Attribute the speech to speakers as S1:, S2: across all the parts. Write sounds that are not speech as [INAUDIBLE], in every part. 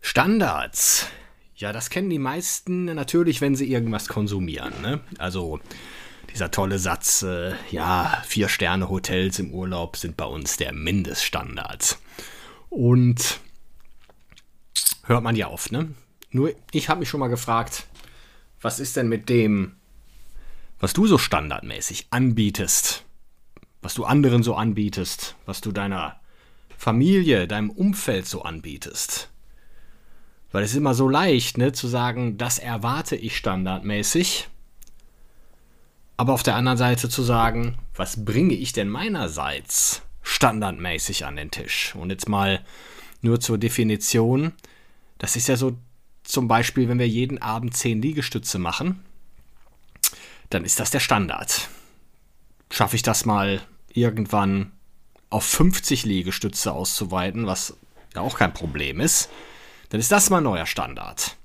S1: Standards. Ja, das kennen die meisten natürlich, wenn sie irgendwas konsumieren. Ne? Also dieser tolle Satz, äh, ja, vier Sterne Hotels im Urlaub sind bei uns der Mindeststandard. Und hört man ja oft, ne? Nur ich habe mich schon mal gefragt, was ist denn mit dem, was du so standardmäßig anbietest, was du anderen so anbietest, was du deiner Familie, deinem Umfeld so anbietest? Weil es ist immer so leicht, ne, zu sagen, das erwarte ich standardmäßig. Aber auf der anderen Seite zu sagen, was bringe ich denn meinerseits standardmäßig an den Tisch? Und jetzt mal nur zur Definition. Das ist ja so zum Beispiel, wenn wir jeden Abend 10 Liegestütze machen, dann ist das der Standard. Schaffe ich das mal irgendwann auf 50 Liegestütze auszuweiten, was ja auch kein Problem ist, dann ist das mal neuer Standard.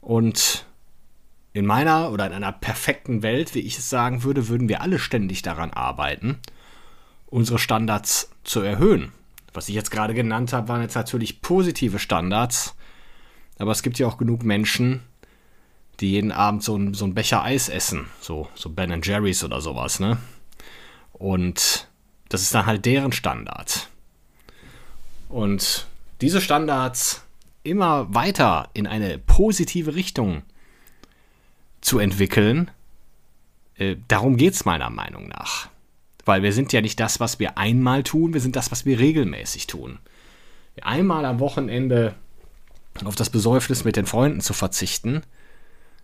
S1: Und in meiner oder in einer perfekten Welt, wie ich es sagen würde, würden wir alle ständig daran arbeiten, unsere Standards zu erhöhen. Was ich jetzt gerade genannt habe, waren jetzt natürlich positive Standards, aber es gibt ja auch genug Menschen, die jeden Abend so, ein, so einen Becher Eis essen, so, so Ben Jerry's oder sowas, ne? Und das ist dann halt deren Standard. Und diese Standards immer weiter in eine positive Richtung zu entwickeln, äh, darum geht es meiner Meinung nach. Weil wir sind ja nicht das, was wir einmal tun, wir sind das, was wir regelmäßig tun. Einmal am Wochenende auf das Besäufnis mit den Freunden zu verzichten,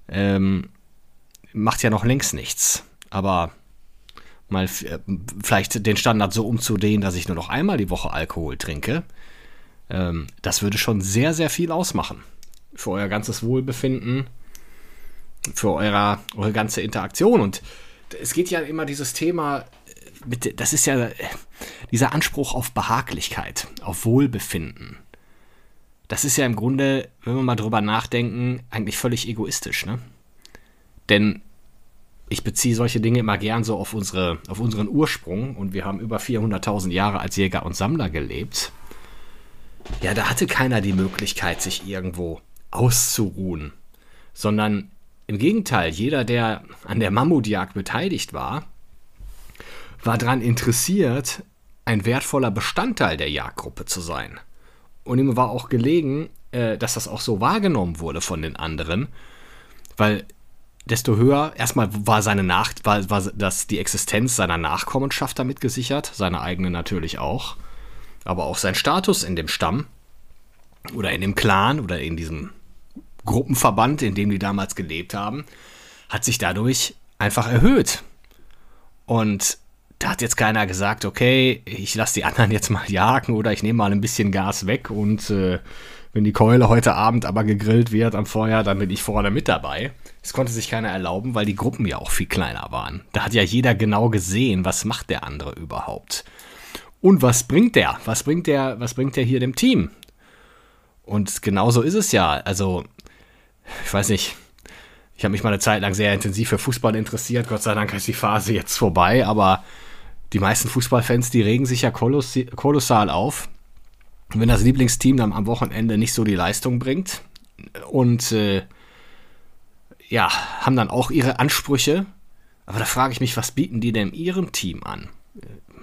S1: ähm, macht ja noch längst nichts. Aber mal äh, vielleicht den Standard so umzudehnen, dass ich nur noch einmal die Woche Alkohol trinke, ähm, das würde schon sehr, sehr viel ausmachen. Für euer ganzes Wohlbefinden, für eure, eure ganze Interaktion. Und es geht ja immer dieses Thema, mit, das ist ja dieser Anspruch auf Behaglichkeit, auf Wohlbefinden. Das ist ja im Grunde, wenn wir mal drüber nachdenken, eigentlich völlig egoistisch, ne? Denn ich beziehe solche Dinge immer gern so auf, unsere, auf unseren Ursprung und wir haben über 400.000 Jahre als Jäger und Sammler gelebt. Ja, da hatte keiner die Möglichkeit, sich irgendwo auszuruhen, sondern im Gegenteil, jeder, der an der Mammutjagd beteiligt war, war daran interessiert, ein wertvoller Bestandteil der Jagdgruppe zu sein. Und ihm war auch gelegen, äh, dass das auch so wahrgenommen wurde von den anderen, weil desto höher, erstmal war seine Nach war, war das die Existenz seiner Nachkommenschaft damit gesichert, seine eigene natürlich auch aber auch sein Status in dem Stamm oder in dem Clan oder in diesem Gruppenverband, in dem die damals gelebt haben, hat sich dadurch einfach erhöht. Und da hat jetzt keiner gesagt, okay, ich lasse die anderen jetzt mal jagen oder ich nehme mal ein bisschen Gas weg und äh, wenn die Keule heute Abend aber gegrillt wird am Feuer, dann bin ich vorne mit dabei. Das konnte sich keiner erlauben, weil die Gruppen ja auch viel kleiner waren. Da hat ja jeder genau gesehen, was macht der andere überhaupt. Und was bringt der? Was bringt der, was bringt der hier dem Team? Und genauso ist es ja. Also, ich weiß nicht, ich habe mich mal eine Zeit lang sehr intensiv für Fußball interessiert. Gott sei Dank ist die Phase jetzt vorbei, aber die meisten Fußballfans, die regen sich ja kolossal auf, wenn das Lieblingsteam dann am Wochenende nicht so die Leistung bringt. Und äh, ja, haben dann auch ihre Ansprüche. Aber da frage ich mich, was bieten die denn ihrem Team an?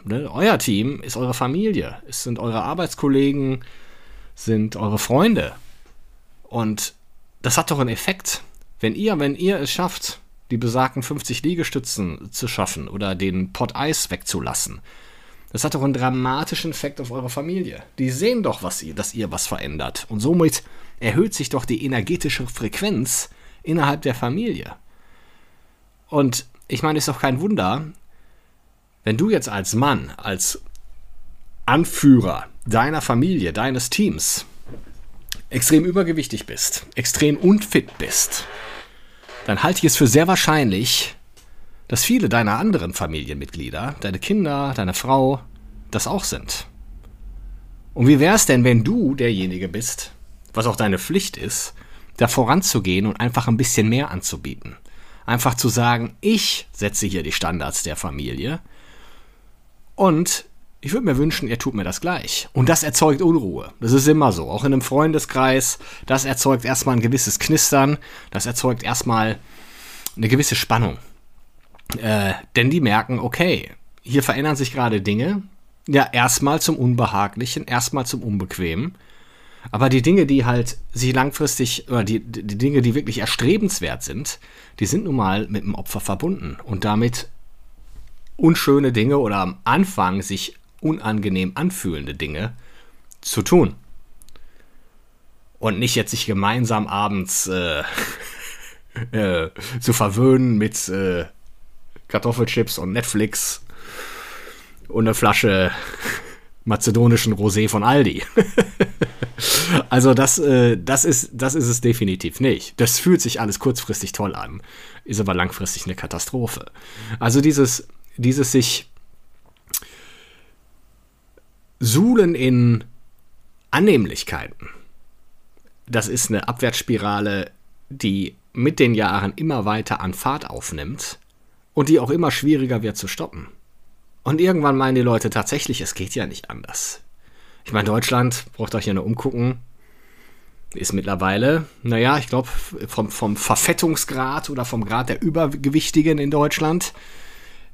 S1: Ne? Euer Team ist eure Familie, es sind eure Arbeitskollegen, sind eure Freunde. Und das hat doch einen Effekt. Wenn ihr, wenn ihr es schafft, die besagten 50 Liegestützen zu schaffen oder den Pot Eis wegzulassen, das hat doch einen dramatischen Effekt auf eure Familie. Die sehen doch, was ihr, dass ihr was verändert. Und somit erhöht sich doch die energetische Frequenz innerhalb der Familie. Und ich meine, es ist doch kein Wunder, wenn du jetzt als Mann, als Anführer deiner Familie, deines Teams extrem übergewichtig bist, extrem unfit bist, dann halte ich es für sehr wahrscheinlich, dass viele deiner anderen Familienmitglieder, deine Kinder, deine Frau, das auch sind. Und wie wäre es denn, wenn du derjenige bist, was auch deine Pflicht ist, da voranzugehen und einfach ein bisschen mehr anzubieten? Einfach zu sagen, ich setze hier die Standards der Familie und ich würde mir wünschen, ihr tut mir das gleich. Und das erzeugt Unruhe. Das ist immer so. Auch in einem Freundeskreis. Das erzeugt erstmal ein gewisses Knistern. Das erzeugt erstmal eine gewisse Spannung. Äh, denn die merken, okay, hier verändern sich gerade Dinge. Ja, erstmal zum Unbehaglichen, erstmal zum Unbequemen. Aber die Dinge, die halt sich langfristig, oder die, die Dinge, die wirklich erstrebenswert sind, die sind nun mal mit dem Opfer verbunden. Und damit unschöne Dinge oder am Anfang sich unangenehm anfühlende Dinge zu tun. Und nicht jetzt sich gemeinsam abends äh, [LAUGHS] äh, zu verwöhnen mit äh, Kartoffelchips und Netflix und eine Flasche [LAUGHS] mazedonischen Rosé von Aldi. [LAUGHS] also das, äh, das, ist, das ist es definitiv nicht. Das fühlt sich alles kurzfristig toll an, ist aber langfristig eine Katastrophe. Also dieses, dieses sich Suhlen in Annehmlichkeiten. Das ist eine Abwärtsspirale, die mit den Jahren immer weiter an Fahrt aufnimmt und die auch immer schwieriger wird zu stoppen. Und irgendwann meinen die Leute tatsächlich, es geht ja nicht anders. Ich meine, Deutschland, braucht euch ja nur umgucken, ist mittlerweile, naja, ich glaube, vom, vom Verfettungsgrad oder vom Grad der Übergewichtigen in Deutschland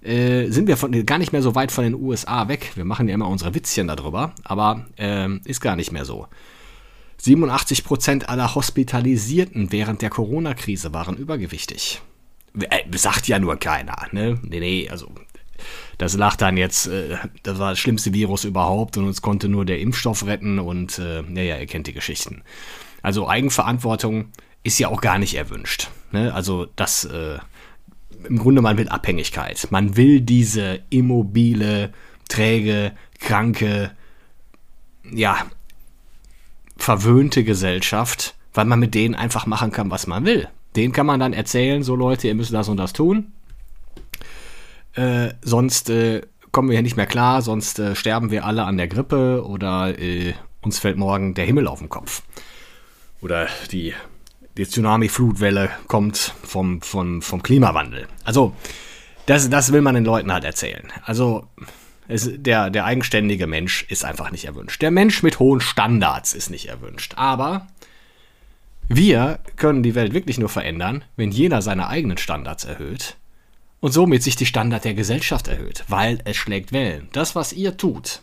S1: äh, sind wir von, gar nicht mehr so weit von den USA weg. Wir machen ja immer unsere Witzchen darüber, aber äh, ist gar nicht mehr so. 87% aller Hospitalisierten während der Corona-Krise waren übergewichtig. Äh, sagt ja nur keiner, ne? Nee, nee, also das lag dann jetzt, äh, das war das schlimmste Virus überhaupt und uns konnte nur der Impfstoff retten und äh, naja, ihr kennt die Geschichten. Also Eigenverantwortung ist ja auch gar nicht erwünscht. Ne? Also das äh, im Grunde man will Abhängigkeit. Man will diese immobile, träge, kranke, ja, verwöhnte Gesellschaft, weil man mit denen einfach machen kann, was man will. Den kann man dann erzählen, so Leute, ihr müsst das und das tun. Äh, sonst äh, kommen wir hier nicht mehr klar, sonst äh, sterben wir alle an der Grippe oder äh, uns fällt morgen der Himmel auf den Kopf. Oder die die Tsunami-Flutwelle kommt vom, vom, vom Klimawandel. Also, das, das will man den Leuten halt erzählen. Also, es, der, der eigenständige Mensch ist einfach nicht erwünscht. Der Mensch mit hohen Standards ist nicht erwünscht. Aber wir können die Welt wirklich nur verändern, wenn jeder seine eigenen Standards erhöht und somit sich die Standard der Gesellschaft erhöht, weil es schlägt Wellen. Das, was ihr tut,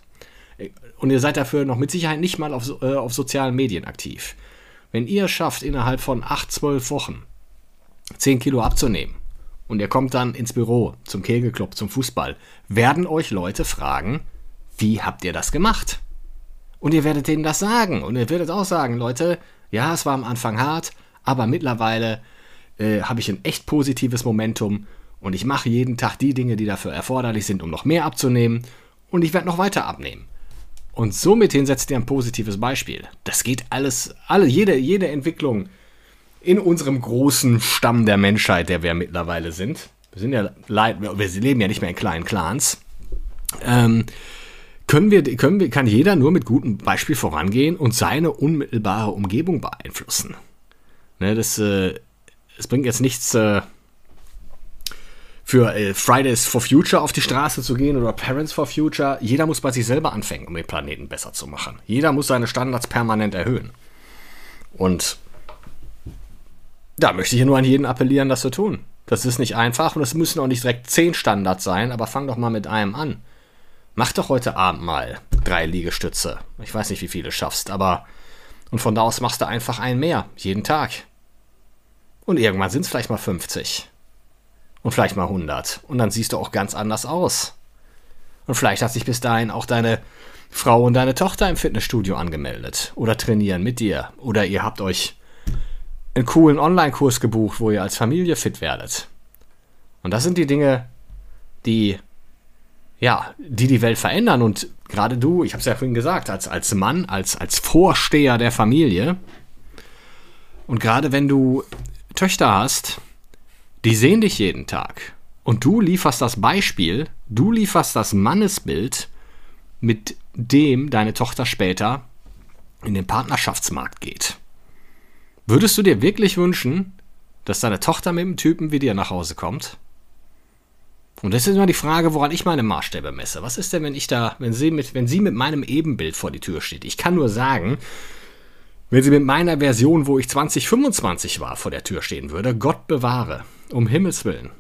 S1: und ihr seid dafür noch mit Sicherheit nicht mal auf, äh, auf sozialen Medien aktiv. Wenn ihr schafft, innerhalb von 8, 12 Wochen 10 Kilo abzunehmen und ihr kommt dann ins Büro zum Kegelclub, zum Fußball, werden euch Leute fragen, wie habt ihr das gemacht? Und ihr werdet denen das sagen. Und ihr werdet auch sagen, Leute, ja, es war am Anfang hart, aber mittlerweile äh, habe ich ein echt positives Momentum und ich mache jeden Tag die Dinge, die dafür erforderlich sind, um noch mehr abzunehmen und ich werde noch weiter abnehmen. Und somit setzt ihr ein positives Beispiel. Das geht alles, alle, jede, jede Entwicklung in unserem großen Stamm der Menschheit, der wir mittlerweile sind. Wir sind ja, wir leben ja nicht mehr in kleinen Clans. Ähm, können wir, können wir, kann jeder nur mit gutem Beispiel vorangehen und seine unmittelbare Umgebung beeinflussen. Ne, das, äh, das bringt jetzt nichts, äh, für äh, Fridays for Future auf die Straße zu gehen oder Parents for Future. Jeder muss bei sich selber anfangen, um den Planeten besser zu machen. Jeder muss seine Standards permanent erhöhen. Und da möchte ich nur an jeden appellieren, das zu tun. Das ist nicht einfach und es müssen auch nicht direkt zehn Standards sein, aber fang doch mal mit einem an. Mach doch heute Abend mal drei Liegestütze. Ich weiß nicht, wie viele schaffst, aber und von da aus machst du einfach einen mehr, jeden Tag. Und irgendwann sind es vielleicht mal 50. Und vielleicht mal 100. Und dann siehst du auch ganz anders aus. Und vielleicht hat sich bis dahin auch deine Frau und deine Tochter im Fitnessstudio angemeldet. Oder trainieren mit dir. Oder ihr habt euch einen coolen Online-Kurs gebucht, wo ihr als Familie fit werdet. Und das sind die Dinge, die ja, die die Welt verändern. Und gerade du, ich habe es ja vorhin gesagt, als, als Mann, als, als Vorsteher der Familie, und gerade wenn du Töchter hast, die sehen dich jeden Tag. Und du lieferst das Beispiel, du lieferst das Mannesbild, mit dem deine Tochter später in den Partnerschaftsmarkt geht. Würdest du dir wirklich wünschen, dass deine Tochter mit einem Typen wie dir nach Hause kommt? Und das ist immer die Frage, woran ich meine Maßstäbe messe. Was ist denn, wenn ich da, wenn sie mit, wenn sie mit meinem Ebenbild vor die Tür steht? Ich kann nur sagen, wenn sie mit meiner Version, wo ich 2025 war, vor der Tür stehen würde, Gott bewahre, um Himmels Willen.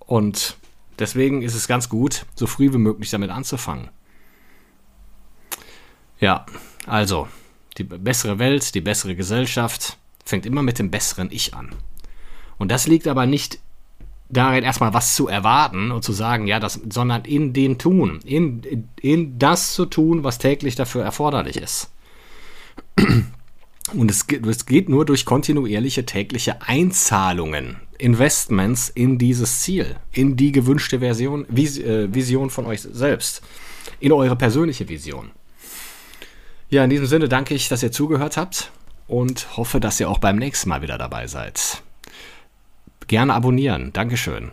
S1: Und deswegen ist es ganz gut, so früh wie möglich damit anzufangen. Ja, also, die bessere Welt, die bessere Gesellschaft fängt immer mit dem besseren Ich an. Und das liegt aber nicht darin, erstmal was zu erwarten und zu sagen, ja, das, sondern in dem Tun, in, in das zu tun, was täglich dafür erforderlich ist. Und es geht, es geht nur durch kontinuierliche tägliche Einzahlungen, Investments in dieses Ziel, in die gewünschte Version, äh, Vision von euch selbst, in eure persönliche Vision. Ja, in diesem Sinne danke ich, dass ihr zugehört habt und hoffe, dass ihr auch beim nächsten Mal wieder dabei seid. Gerne abonnieren. Dankeschön.